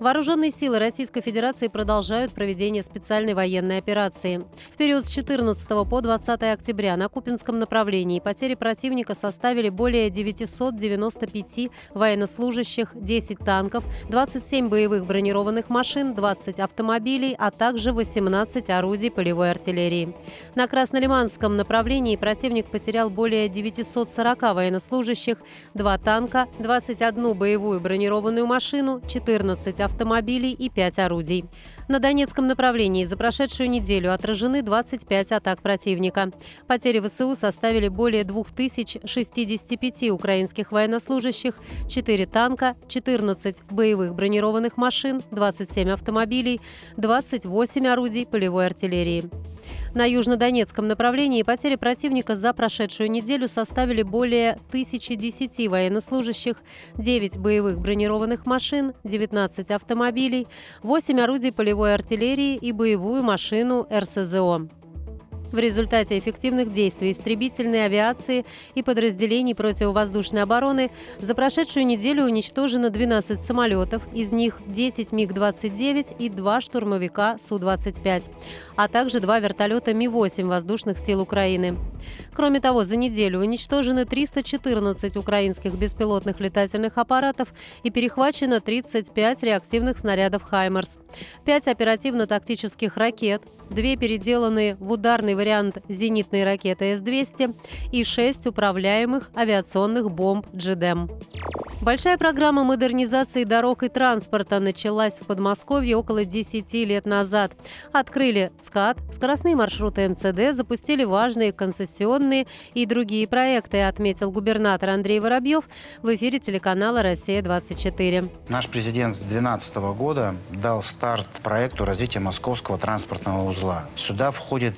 Вооруженные силы Российской Федерации продолжают проведение специальной военной операции. В период с 14 по 20 октября на Купинском направлении потери противника составили более 995 военнослужащих, 10 танков, 27 боевых бронированных машин, 20 автомобилей, а также 18 орудий полевой артиллерии. На Краснолиманском направлении противник потерял более 940 военнослужащих, 2 танка, 21 боевую бронированную машину, 14 автомобилей, автомобилей и 5 орудий. На Донецком направлении за прошедшую неделю отражены 25 атак противника. Потери ВСУ составили более 2065 украинских военнослужащих, 4 танка, 14 боевых бронированных машин, 27 автомобилей, 28 орудий полевой артиллерии. На южнодонецком направлении потери противника за прошедшую неделю составили более 1010 военнослужащих, 9 боевых бронированных машин, 19 автомобилей, 8 орудий полевой артиллерии и боевую машину РСЗО. В результате эффективных действий истребительной авиации и подразделений противовоздушной обороны за прошедшую неделю уничтожено 12 самолетов, из них 10 МиГ-29 и 2 штурмовика Су-25, а также 2 вертолета Ми-8 воздушных сил Украины. Кроме того, за неделю уничтожены 314 украинских беспилотных летательных аппаратов и перехвачено 35 реактивных снарядов «Хаймерс», 5 оперативно-тактических ракет, 2 переделанные в ударный вариант зенитной ракеты С-200 и 6 управляемых авиационных бомб «Джедем». Большая программа модернизации дорог и транспорта началась в Подмосковье около 10 лет назад. Открыли ЦКАД, скоростные маршруты МЦД, запустили важные концессионные и другие проекты, отметил губернатор Андрей Воробьев в эфире телеканала «Россия-24». Наш президент с 2012 года дал старт проекту развития московского транспортного узла. Сюда входит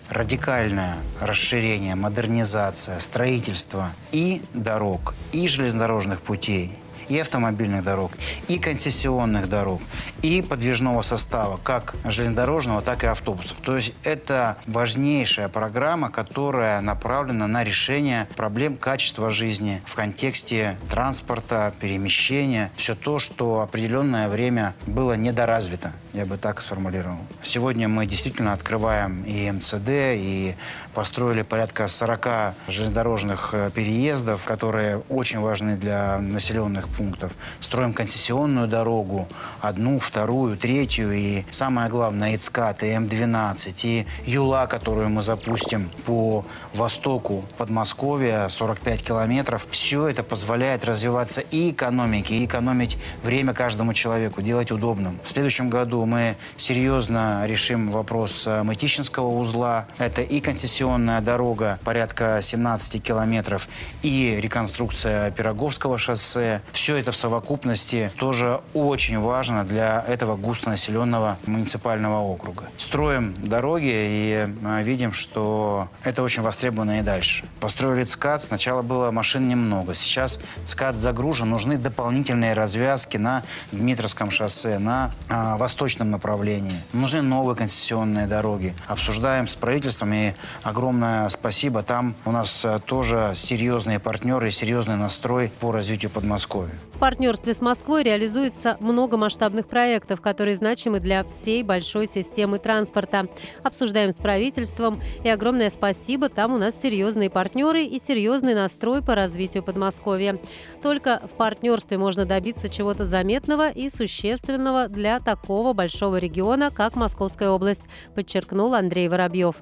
радикальное расширение, модернизация, строительство и дорог, и железнодорожных путей, и автомобильных дорог, и концессионных дорог, и подвижного состава, как железнодорожного, так и автобусов. То есть это важнейшая программа, которая направлена на решение проблем качества жизни в контексте транспорта, перемещения, все то, что определенное время было недоразвито, я бы так сформулировал. Сегодня мы действительно открываем и МЦД, и построили порядка 40 железнодорожных э, переездов, которые очень важны для населенных пунктов. Строим концессионную дорогу, одну, вторую, третью. И самое главное, ИЦКАТ, и М12, и ЮЛА, которую мы запустим по востоку Подмосковья, 45 километров. Все это позволяет развиваться и экономике, и экономить время каждому человеку, делать удобным. В следующем году мы серьезно решим вопрос э, Мытищинского узла. Это и концессионная дорога, порядка 17 километров, и реконструкция Пироговского шоссе. Все это в совокупности тоже очень важно для этого густонаселенного муниципального округа. Строим дороги и а, видим, что это очень востребовано и дальше. Построили ЦКАД. Сначала было машин немного. Сейчас ЦКАД загружен. Нужны дополнительные развязки на Дмитровском шоссе, на а, восточном направлении. Нужны новые концессионные дороги. Обсуждаем с правительством и огромное спасибо. Там у нас а, тоже серьезные партнеры и серьезный настрой по развитию Подмосковья. В партнерстве с Москвой реализуется много масштабных проектов, которые значимы для всей большой системы транспорта. Обсуждаем с правительством, и огромное спасибо, там у нас серьезные партнеры и серьезный настрой по развитию Подмосковья. Только в партнерстве можно добиться чего-то заметного и существенного для такого большого региона, как Московская область, подчеркнул Андрей Воробьев.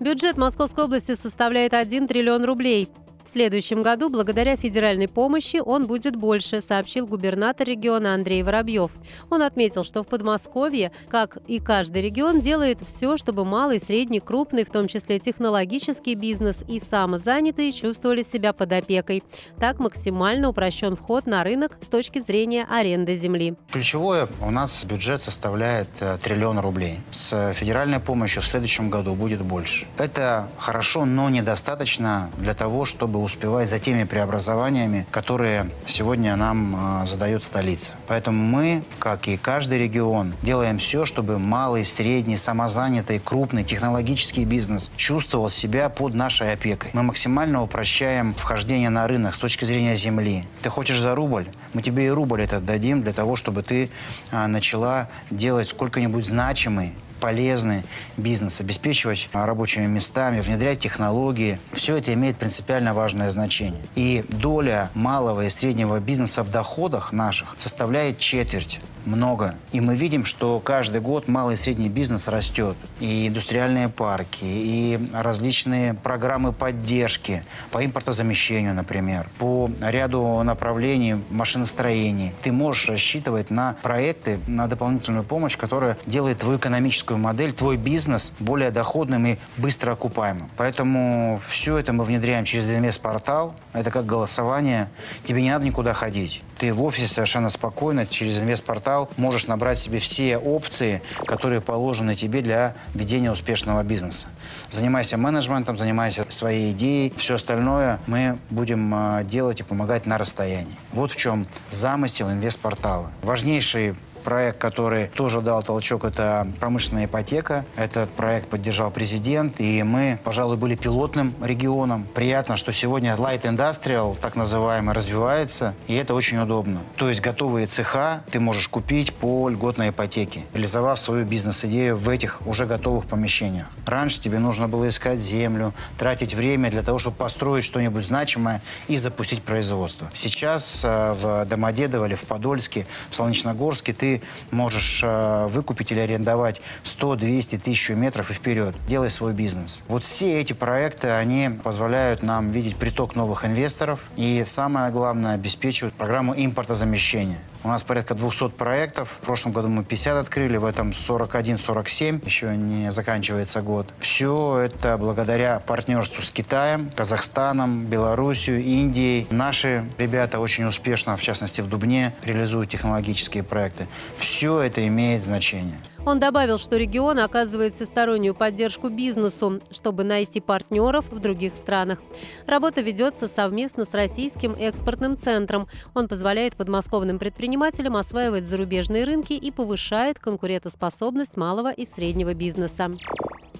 Бюджет Московской области составляет 1 триллион рублей. В следующем году, благодаря федеральной помощи, он будет больше, сообщил губернатор региона Андрей Воробьев. Он отметил, что в Подмосковье, как и каждый регион, делает все, чтобы малый, средний, крупный, в том числе технологический бизнес и самозанятые чувствовали себя под опекой. Так максимально упрощен вход на рынок с точки зрения аренды земли. Ключевое у нас бюджет составляет э, триллион рублей. С федеральной помощью в следующем году будет больше. Это хорошо, но недостаточно для того, чтобы чтобы успевать за теми преобразованиями, которые сегодня нам задает столица. Поэтому мы, как и каждый регион, делаем все, чтобы малый, средний, самозанятый, крупный технологический бизнес чувствовал себя под нашей опекой. Мы максимально упрощаем вхождение на рынок с точки зрения земли. Ты хочешь за рубль? Мы тебе и рубль этот дадим для того, чтобы ты а, начала делать сколько-нибудь значимый полезный бизнес, обеспечивать рабочими местами, внедрять технологии. Все это имеет принципиально важное значение. И доля малого и среднего бизнеса в доходах наших составляет четверть много. И мы видим, что каждый год малый и средний бизнес растет. И индустриальные парки, и различные программы поддержки по импортозамещению, например, по ряду направлений машиностроений. Ты можешь рассчитывать на проекты, на дополнительную помощь, которая делает твою экономическую модель, твой бизнес более доходным и быстро окупаемым. Поэтому все это мы внедряем через инвестпортал. Это как голосование. Тебе не надо никуда ходить. Ты в офисе совершенно спокойно через инвестпортал портал можешь набрать себе все опции, которые положены тебе для ведения успешного бизнеса. Занимайся менеджментом, занимайся своей идеей. Все остальное мы будем а, делать и помогать на расстоянии. Вот в чем замысел инвестпортала. Важнейший проект, который тоже дал толчок, это промышленная ипотека. Этот проект поддержал президент, и мы, пожалуй, были пилотным регионом. Приятно, что сегодня Light Industrial, так называемый, развивается, и это очень удобно. То есть готовые цеха ты можешь купить по льготной ипотеке, реализовав свою бизнес-идею в этих уже готовых помещениях. Раньше тебе нужно было искать землю, тратить время для того, чтобы построить что-нибудь значимое и запустить производство. Сейчас э, в Домодедово или в Подольске, в Солнечногорске ты можешь э, выкупить или арендовать 100, 200, 1000 метров и вперед. Делай свой бизнес. Вот все эти проекты, они позволяют нам видеть приток новых инвесторов и, самое главное, обеспечивают программу импортозамещения. У нас порядка 200 проектов. В прошлом году мы 50 открыли, в этом 41-47. Еще не заканчивается год. Все это благодаря партнерству с Китаем, Казахстаном, Белоруссией, Индией. Наши ребята очень успешно, в частности в Дубне, реализуют технологические проекты. Все это имеет значение. Он добавил, что регион оказывает всестороннюю поддержку бизнесу, чтобы найти партнеров в других странах. Работа ведется совместно с Российским экспортным центром. Он позволяет подмосковным предпринимателям осваивать зарубежные рынки и повышает конкурентоспособность малого и среднего бизнеса.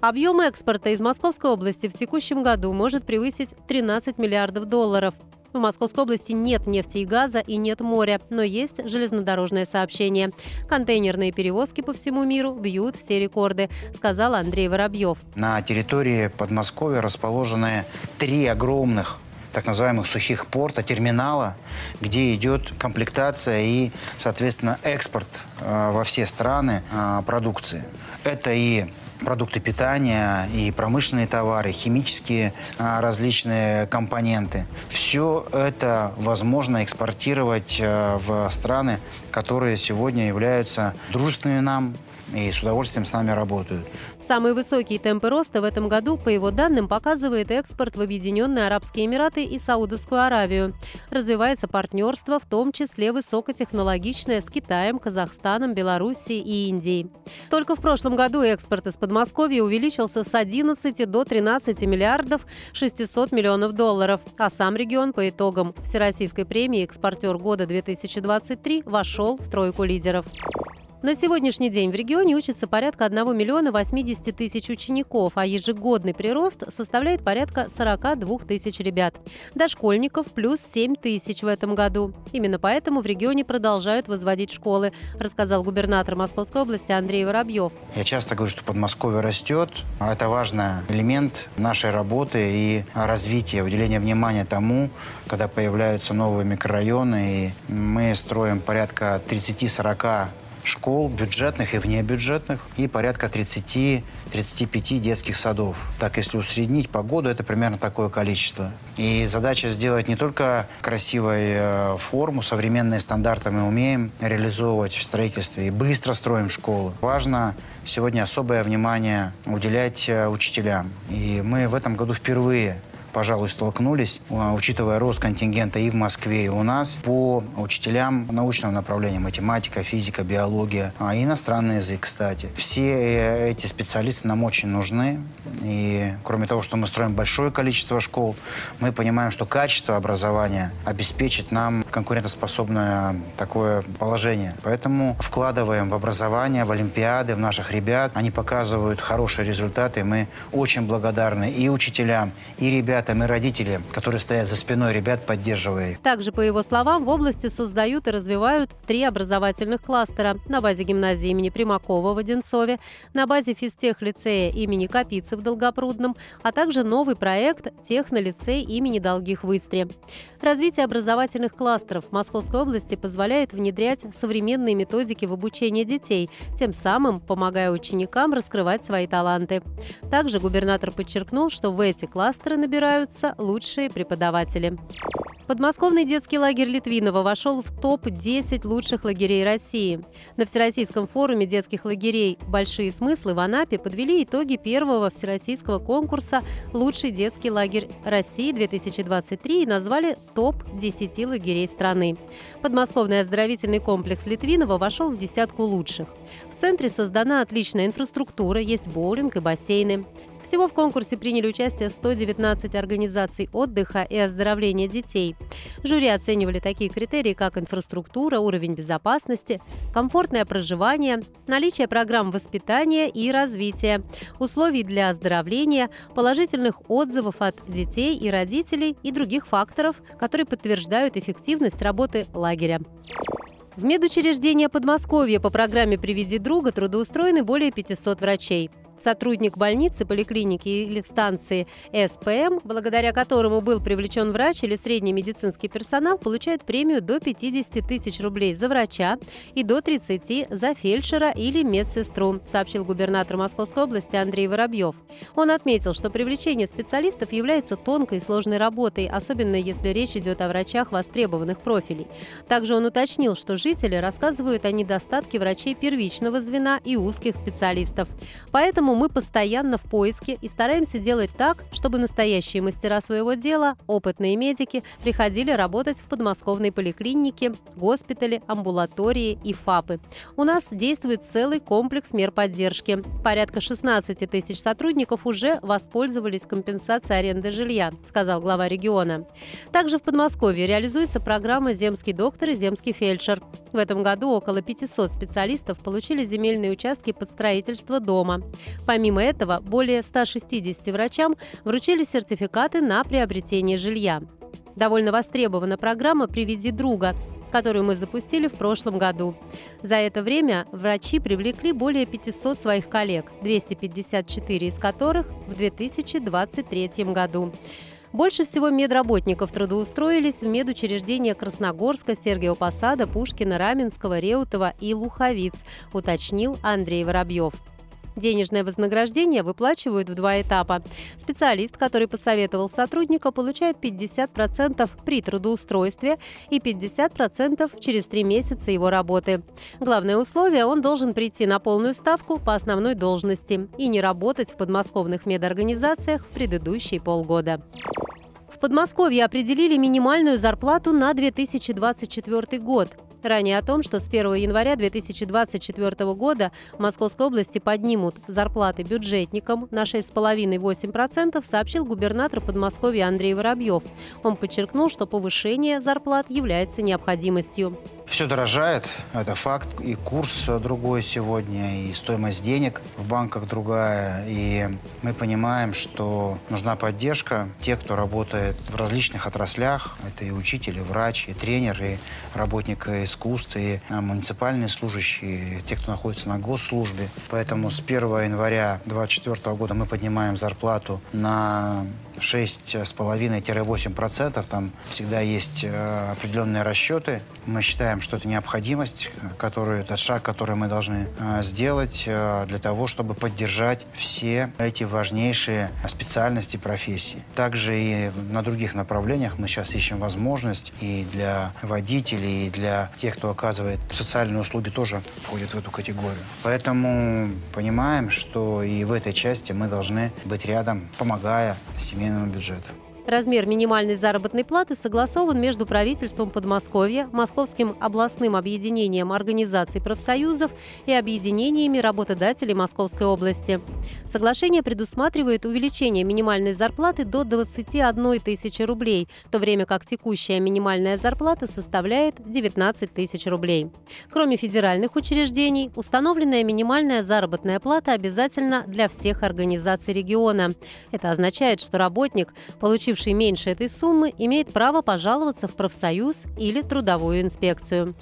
Объем экспорта из Московской области в текущем году может превысить 13 миллиардов долларов. В Московской области нет нефти и газа и нет моря, но есть железнодорожное сообщение. Контейнерные перевозки по всему миру бьют все рекорды, сказал Андрей Воробьев. На территории Подмосковья расположены три огромных так называемых сухих порта, терминала, где идет комплектация и, соответственно, экспорт э, во все страны э, продукции. Это и продукты питания, и промышленные товары, химические а, различные компоненты. Все это возможно экспортировать а, в страны, которые сегодня являются дружественными нам, и с удовольствием с нами работают. Самые высокие темпы роста в этом году, по его данным, показывает экспорт в Объединенные Арабские Эмираты и Саудовскую Аравию. Развивается партнерство, в том числе высокотехнологичное с Китаем, Казахстаном, Белоруссией и Индией. Только в прошлом году экспорт из Подмосковья увеличился с 11 до 13 миллиардов 600 миллионов долларов, а сам регион по итогам Всероссийской премии «Экспортер года 2023» вошел в тройку лидеров. На сегодняшний день в регионе учатся порядка 1 миллиона 80 тысяч учеников, а ежегодный прирост составляет порядка 42 тысяч ребят. Дошкольников плюс 7 тысяч в этом году. Именно поэтому в регионе продолжают возводить школы, рассказал губернатор Московской области Андрей Воробьев. Я часто говорю, что Подмосковье растет. Это важный элемент нашей работы и развития, уделения внимания тому, когда появляются новые микрорайоны. И мы строим порядка 30-40 школ, бюджетных и внебюджетных, и порядка 30-35 детских садов. Так, если усреднить по году, это примерно такое количество. И задача сделать не только красивую э, форму, современные стандарты мы умеем реализовывать в строительстве и быстро строим школы. Важно сегодня особое внимание уделять э, учителям. И мы в этом году впервые пожалуй, столкнулись, а, учитывая рост контингента и в Москве, и у нас, по учителям научного направления математика, физика, биология, а иностранный язык, кстати. Все э, эти специалисты нам очень нужны. И кроме того, что мы строим большое количество школ, мы понимаем, что качество образования обеспечит нам конкурентоспособное такое положение. Поэтому вкладываем в образование, в олимпиады, в наших ребят. Они показывают хорошие результаты. Мы очень благодарны и учителям, и ребятам, и родителям, которые стоят за спиной ребят, поддерживая их. Также, по его словам, в области создают и развивают три образовательных кластера на базе гимназии имени Примакова в Одинцове, на базе физтех-лицея имени Капицы в Долгопрудном, а также новый проект «Технолицей имени Долгих в Истре». Развитие образовательных кластеров в Московской области позволяет внедрять современные методики в обучении детей, тем самым помогая ученикам раскрывать свои таланты. Также губернатор подчеркнул, что в эти кластеры набираются лучшие преподаватели. Подмосковный детский лагерь Литвинова вошел в топ-10 лучших лагерей России. На Всероссийском форуме детских лагерей «Большие смыслы» в Анапе подвели итоги первого всероссийского конкурса «Лучший детский лагерь России-2023» и назвали топ-10 лагерей страны. Подмосковный оздоровительный комплекс Литвинова вошел в десятку лучших. В центре создана отличная инфраструктура, есть боулинг и бассейны. Всего в конкурсе приняли участие 119 организаций отдыха и оздоровления детей. Жюри оценивали такие критерии, как инфраструктура, уровень безопасности, комфортное проживание, наличие программ воспитания и развития, условий для оздоровления, положительных отзывов от детей и родителей и других факторов, которые подтверждают эффективность работы лагеря. В медучреждение Подмосковья по программе «Приведи друга» трудоустроены более 500 врачей сотрудник больницы, поликлиники или станции СПМ, благодаря которому был привлечен врач или средний медицинский персонал, получает премию до 50 тысяч рублей за врача и до 30 за фельдшера или медсестру, сообщил губернатор Московской области Андрей Воробьев. Он отметил, что привлечение специалистов является тонкой и сложной работой, особенно если речь идет о врачах востребованных профилей. Также он уточнил, что жители рассказывают о недостатке врачей первичного звена и узких специалистов. Поэтому Поэтому мы постоянно в поиске и стараемся делать так, чтобы настоящие мастера своего дела, опытные медики, приходили работать в подмосковной поликлинике, госпитале, амбулатории и ФАПы. У нас действует целый комплекс мер поддержки. Порядка 16 тысяч сотрудников уже воспользовались компенсацией аренды жилья, сказал глава региона. Также в Подмосковье реализуется программа «Земский доктор» и «Земский фельдшер». В этом году около 500 специалистов получили земельные участки под строительство дома. Помимо этого, более 160 врачам вручили сертификаты на приобретение жилья. Довольно востребована программа «Приведи друга», которую мы запустили в прошлом году. За это время врачи привлекли более 500 своих коллег, 254 из которых в 2023 году. Больше всего медработников трудоустроились в медучреждения Красногорска, Сергиева Посада, Пушкина, Раменского, Реутова и Луховиц, уточнил Андрей Воробьев. Денежное вознаграждение выплачивают в два этапа. Специалист, который посоветовал сотрудника, получает 50% при трудоустройстве и 50% через три месяца его работы. Главное условие – он должен прийти на полную ставку по основной должности и не работать в подмосковных медорганизациях в предыдущие полгода. В Подмосковье определили минимальную зарплату на 2024 год. Ранее о том, что с 1 января 2024 года в Московской области поднимут зарплаты бюджетникам на 6,5-8%, сообщил губернатор Подмосковья Андрей Воробьев. Он подчеркнул, что повышение зарплат является необходимостью. Все дорожает, это факт. И курс другой сегодня, и стоимость денег в банках другая. И мы понимаем, что нужна поддержка. Те, кто работает в различных отраслях, это и учитель, и врач, и тренер, и работник искусств, и а, муниципальные служащие, те, кто находится на госслужбе. Поэтому с 1 января 2024 года мы поднимаем зарплату на 6,5-8%. Там всегда есть э, определенные расчеты. Мы считаем, что это необходимость, которую, это шаг, который мы должны э, сделать э, для того, чтобы поддержать все эти важнейшие специальности профессии. Также и на других направлениях мы сейчас ищем возможность и для водителей, и для тех, кто оказывает социальные услуги, тоже входит в эту категорию. Поэтому понимаем, что и в этой части мы должны быть рядом, помогая семейному бюджету. Размер минимальной заработной платы согласован между правительством Подмосковья, Московским областным объединением организаций профсоюзов и объединениями работодателей Московской области. Соглашение предусматривает увеличение минимальной зарплаты до 21 тысячи рублей, в то время как текущая минимальная зарплата составляет 19 тысяч рублей. Кроме федеральных учреждений, установленная минимальная заработная плата обязательна для всех организаций региона. Это означает, что работник, получив получивший меньше этой суммы, имеет право пожаловаться в профсоюз или трудовую инспекцию.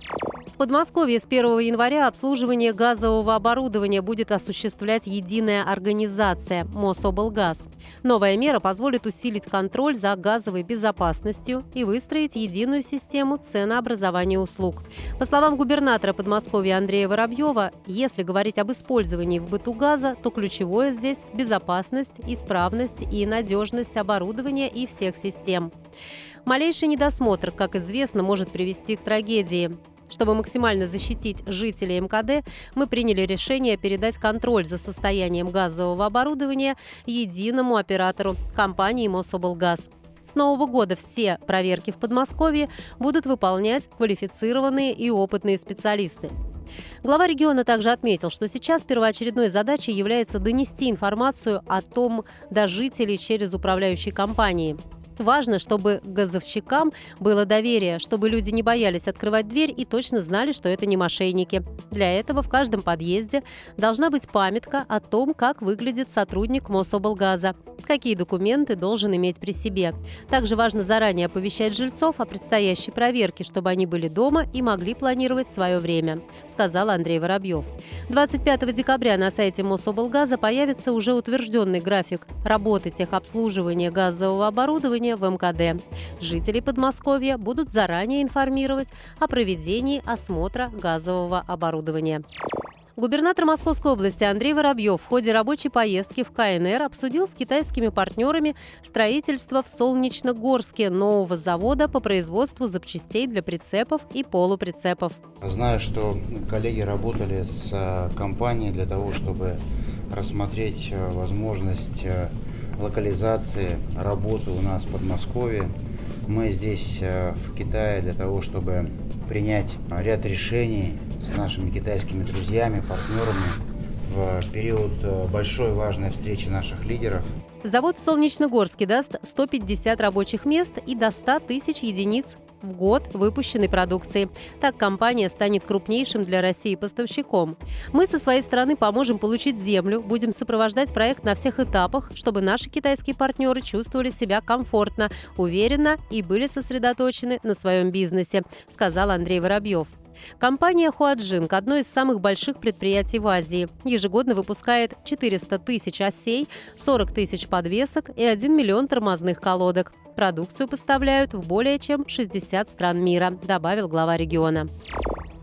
Подмосковье с 1 января обслуживание газового оборудования будет осуществлять единая организация «Мособлгаз». Новая мера позволит усилить контроль за газовой безопасностью и выстроить единую систему ценообразования услуг. По словам губернатора Подмосковья Андрея Воробьева, если говорить об использовании в быту газа, то ключевое здесь – безопасность, исправность и надежность оборудования и всех систем. Малейший недосмотр, как известно, может привести к трагедии. Чтобы максимально защитить жителей МКД, мы приняли решение передать контроль за состоянием газового оборудования единому оператору – компании «Мособлгаз». С нового года все проверки в Подмосковье будут выполнять квалифицированные и опытные специалисты. Глава региона также отметил, что сейчас первоочередной задачей является донести информацию о том до жителей через управляющие компании – Важно, чтобы газовщикам было доверие, чтобы люди не боялись открывать дверь и точно знали, что это не мошенники. Для этого в каждом подъезде должна быть памятка о том, как выглядит сотрудник Мособлгаза, какие документы должен иметь при себе. Также важно заранее оповещать жильцов о предстоящей проверке, чтобы они были дома и могли планировать свое время, сказал Андрей Воробьев. 25 декабря на сайте Мособлгаза появится уже утвержденный график работы техобслуживания газового оборудования оборудования в МКД. Жители Подмосковья будут заранее информировать о проведении осмотра газового оборудования. Губернатор Московской области Андрей Воробьев в ходе рабочей поездки в КНР обсудил с китайскими партнерами строительство в Солнечногорске нового завода по производству запчастей для прицепов и полуприцепов. Знаю, что коллеги работали с э, компанией для того, чтобы рассмотреть э, возможность э, локализации работы у нас в Подмосковье. Мы здесь э, в Китае для того, чтобы принять ряд решений с нашими китайскими друзьями, партнерами в период э, большой важной встречи наших лидеров. Завод в Солнечногорске даст 150 рабочих мест и до 100 тысяч единиц в год выпущенной продукции. Так компания станет крупнейшим для России поставщиком. Мы со своей стороны поможем получить землю, будем сопровождать проект на всех этапах, чтобы наши китайские партнеры чувствовали себя комфортно, уверенно и были сосредоточены на своем бизнесе, сказал Андрей Воробьев. Компания Хуаджинг – одно из самых больших предприятий в Азии. Ежегодно выпускает 400 тысяч осей, 40 тысяч подвесок и 1 миллион тормозных колодок. Продукцию поставляют в более чем 60 стран мира, добавил глава региона.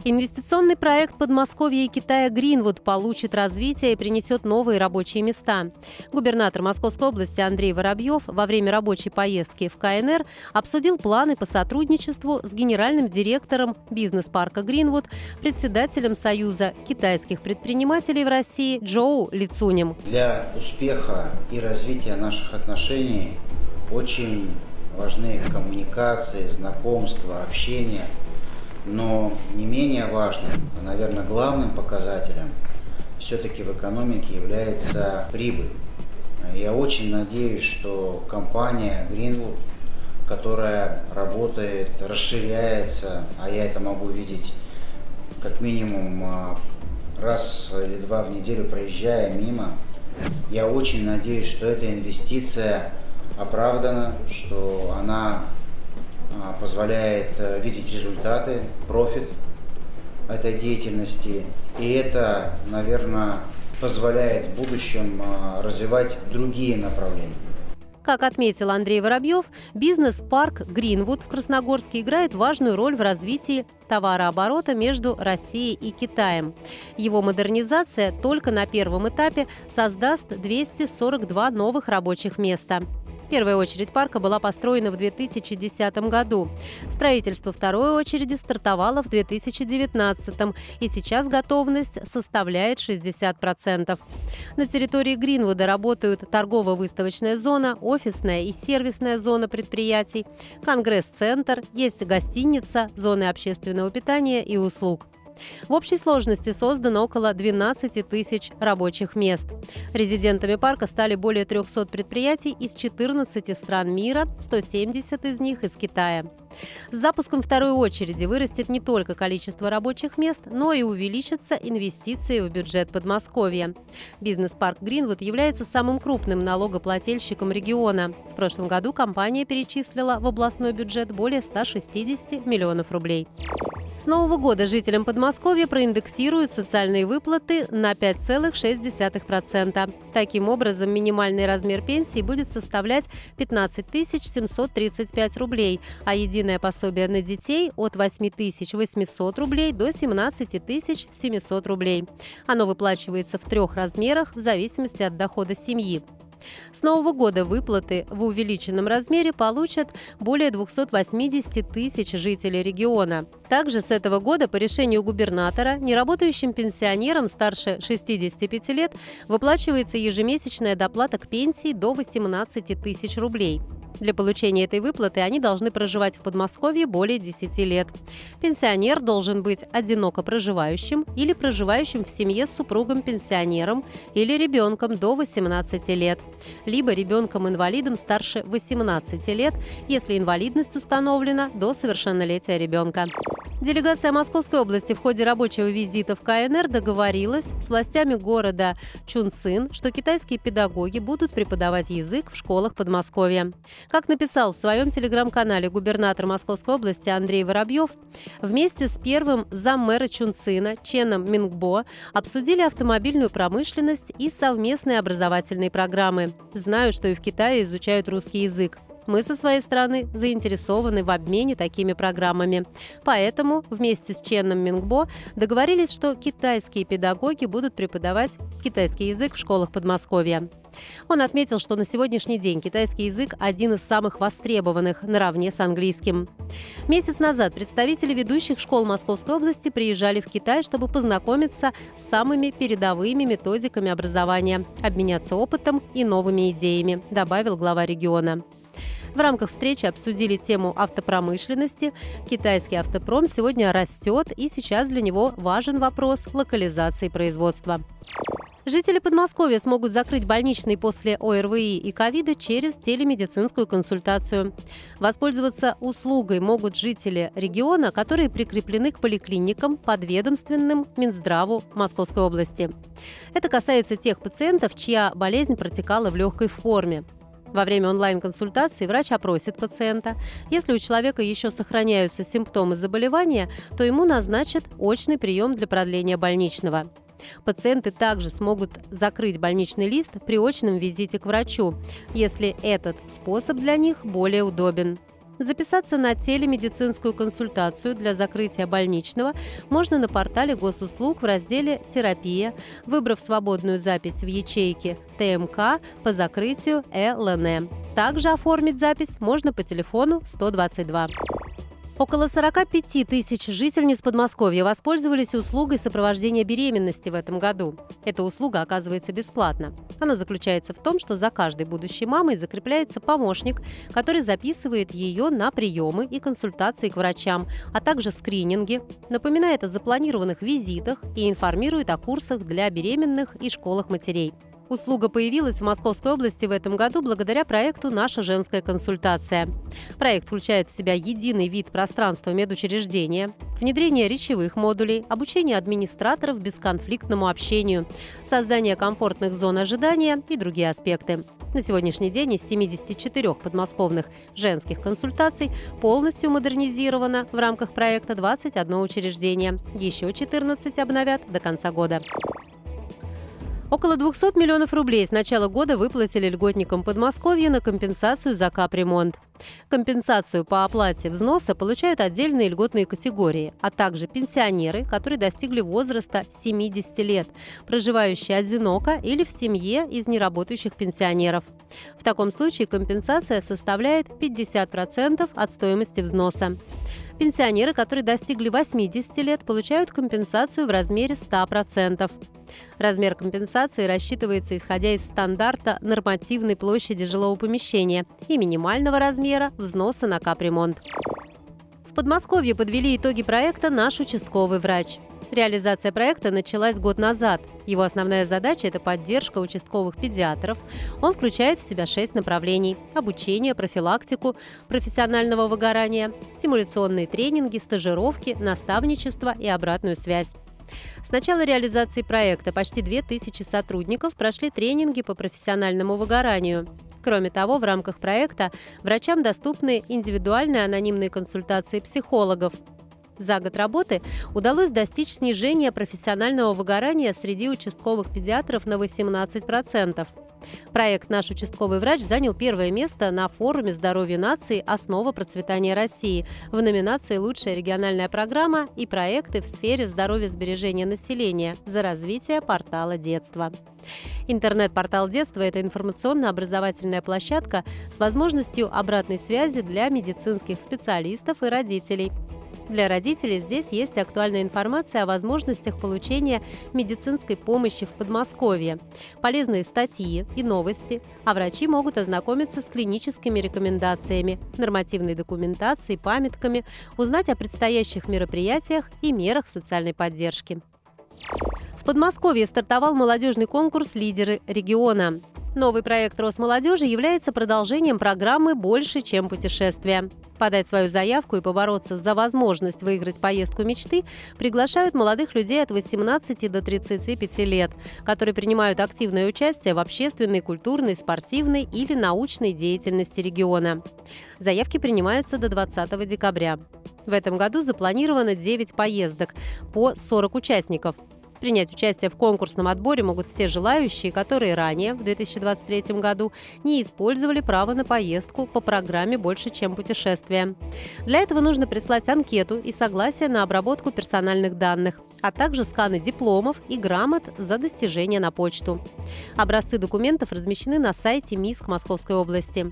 Инвестиционный проект Подмосковья и Китая «Гринвуд» получит развитие и принесет новые рабочие места. Губернатор Московской области Андрей Воробьев во время рабочей поездки в КНР обсудил планы по сотрудничеству с генеральным директором бизнес-парка «Гринвуд», председателем Союза китайских предпринимателей в России Джоу Лицунем. Для успеха и развития наших отношений очень важны коммуникации, знакомства, общение – но не менее важным, а, наверное, главным показателем все-таки в экономике является прибыль. Я очень надеюсь, что компания Greenwood, которая работает, расширяется, а я это могу видеть как минимум а, раз или два в неделю проезжая мимо, я очень надеюсь, что эта инвестиция оправдана, что она позволяет э, видеть результаты, профит этой деятельности. И это, наверное, позволяет в будущем а, развивать другие направления. Как отметил Андрей Воробьев, бизнес-парк «Гринвуд» в Красногорске играет важную роль в развитии товарооборота между Россией и Китаем. Его модернизация только на первом этапе создаст 242 новых рабочих места. Первая очередь парка была построена в 2010 году. Строительство второй очереди стартовало в 2019 и сейчас готовность составляет 60%. На территории Гринвуда работают торгово-выставочная зона, офисная и сервисная зона предприятий, конгресс-центр, есть гостиница, зоны общественного питания и услуг. В общей сложности создано около 12 тысяч рабочих мест. Резидентами парка стали более 300 предприятий из 14 стран мира, 170 из них из Китая. С запуском второй очереди вырастет не только количество рабочих мест, но и увеличатся инвестиции в бюджет Подмосковья. Бизнес-парк Гринвуд является самым крупным налогоплательщиком региона. В прошлом году компания перечислила в областной бюджет более 160 миллионов рублей. С Нового года жителям Подмосковья проиндексируют социальные выплаты на 5,6%. Таким образом, минимальный размер пенсии будет составлять 15 735 рублей, а единое пособие на детей от 8 800 рублей до 17 700 рублей. Оно выплачивается в трех размерах в зависимости от дохода семьи. С Нового года выплаты в увеличенном размере получат более 280 тысяч жителей региона. Также с этого года по решению губернатора неработающим пенсионерам старше 65 лет выплачивается ежемесячная доплата к пенсии до 18 тысяч рублей. Для получения этой выплаты они должны проживать в Подмосковье более 10 лет. Пенсионер должен быть одиноко проживающим или проживающим в семье с супругом-пенсионером или ребенком до 18 лет, либо ребенком-инвалидом старше 18 лет, если инвалидность установлена до совершеннолетия ребенка. Делегация Московской области в ходе рабочего визита в КНР договорилась с властями города Чунцин, что китайские педагоги будут преподавать язык в школах Подмосковья. Как написал в своем телеграм-канале губернатор Московской области Андрей Воробьев, вместе с первым заммэра Чунцина Ченом Мингбо обсудили автомобильную промышленность и совместные образовательные программы. Знаю, что и в Китае изучают русский язык. Мы со своей стороны заинтересованы в обмене такими программами. Поэтому вместе с Ченном Мингбо договорились, что китайские педагоги будут преподавать китайский язык в школах Подмосковья. Он отметил, что на сегодняшний день китайский язык один из самых востребованных наравне с английским. Месяц назад представители ведущих школ Московской области приезжали в Китай, чтобы познакомиться с самыми передовыми методиками образования, обменяться опытом и новыми идеями, добавил глава региона. В рамках встречи обсудили тему автопромышленности. Китайский автопром сегодня растет, и сейчас для него важен вопрос локализации производства. Жители Подмосковья смогут закрыть больничный после ОРВИ и ковида через телемедицинскую консультацию. Воспользоваться услугой могут жители региона, которые прикреплены к поликлиникам, подведомственным Минздраву Московской области. Это касается тех пациентов, чья болезнь протекала в легкой форме. Во время онлайн-консультации врач опросит пациента. Если у человека еще сохраняются симптомы заболевания, то ему назначат очный прием для продления больничного. Пациенты также смогут закрыть больничный лист при очном визите к врачу, если этот способ для них более удобен. Записаться на телемедицинскую консультацию для закрытия больничного можно на портале госуслуг в разделе «Терапия», выбрав свободную запись в ячейке ТМК по закрытию ЛН. Также оформить запись можно по телефону 122. Около 45 тысяч жительниц Подмосковья воспользовались услугой сопровождения беременности в этом году. Эта услуга оказывается бесплатна. Она заключается в том, что за каждой будущей мамой закрепляется помощник, который записывает ее на приемы и консультации к врачам, а также скрининги, напоминает о запланированных визитах и информирует о курсах для беременных и школах матерей. Услуга появилась в Московской области в этом году благодаря проекту «Наша женская консультация». Проект включает в себя единый вид пространства медучреждения, внедрение речевых модулей, обучение администраторов бесконфликтному общению, создание комфортных зон ожидания и другие аспекты. На сегодняшний день из 74 подмосковных женских консультаций полностью модернизировано в рамках проекта 21 учреждение. Еще 14 обновят до конца года. Около 200 миллионов рублей с начала года выплатили льготникам Подмосковья на компенсацию за капремонт. Компенсацию по оплате взноса получают отдельные льготные категории, а также пенсионеры, которые достигли возраста 70 лет, проживающие одиноко или в семье из неработающих пенсионеров. В таком случае компенсация составляет 50% от стоимости взноса. Пенсионеры, которые достигли 80 лет, получают компенсацию в размере 100%. Размер компенсации рассчитывается исходя из стандарта нормативной площади жилого помещения и минимального размера взноса на капремонт. В Подмосковье подвели итоги проекта «Наш участковый врач». Реализация проекта началась год назад. Его основная задача – это поддержка участковых педиатров. Он включает в себя шесть направлений – обучение, профилактику, профессионального выгорания, симуляционные тренинги, стажировки, наставничество и обратную связь. С начала реализации проекта почти 2000 сотрудников прошли тренинги по профессиональному выгоранию. Кроме того, в рамках проекта врачам доступны индивидуальные анонимные консультации психологов. За год работы удалось достичь снижения профессионального выгорания среди участковых педиатров на 18%. Проект «Наш участковый врач» занял первое место на форуме здоровья нации «Основа процветания России» в номинации «Лучшая региональная программа» и проекты в сфере здоровья сбережения населения за развитие портала детства. Интернет-портал детства – это информационно-образовательная площадка с возможностью обратной связи для медицинских специалистов и родителей – для родителей здесь есть актуальная информация о возможностях получения медицинской помощи в Подмосковье, полезные статьи и новости, а врачи могут ознакомиться с клиническими рекомендациями, нормативной документацией, памятками, узнать о предстоящих мероприятиях и мерах социальной поддержки. В Подмосковье стартовал молодежный конкурс «Лидеры региона». Новый проект Росмолодежи является продолжением программы «Больше, чем путешествия». Подать свою заявку и побороться за возможность выиграть поездку мечты приглашают молодых людей от 18 до 35 лет, которые принимают активное участие в общественной, культурной, спортивной или научной деятельности региона. Заявки принимаются до 20 декабря. В этом году запланировано 9 поездок по 40 участников – Принять участие в конкурсном отборе могут все желающие, которые ранее, в 2023 году, не использовали право на поездку по программе «Больше, чем путешествие». Для этого нужно прислать анкету и согласие на обработку персональных данных, а также сканы дипломов и грамот за достижения на почту. Образцы документов размещены на сайте МИСК Московской области.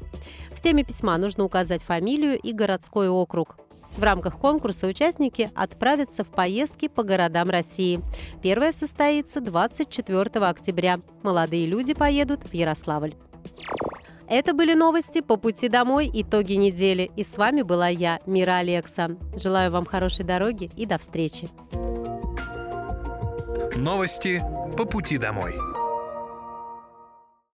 В теме письма нужно указать фамилию и городской округ. В рамках конкурса участники отправятся в поездки по городам России. Первая состоится 24 октября. Молодые люди поедут в Ярославль. Это были новости по пути домой, итоги недели. И с вами была я, Мира Алекса. Желаю вам хорошей дороги и до встречи. Новости по пути домой.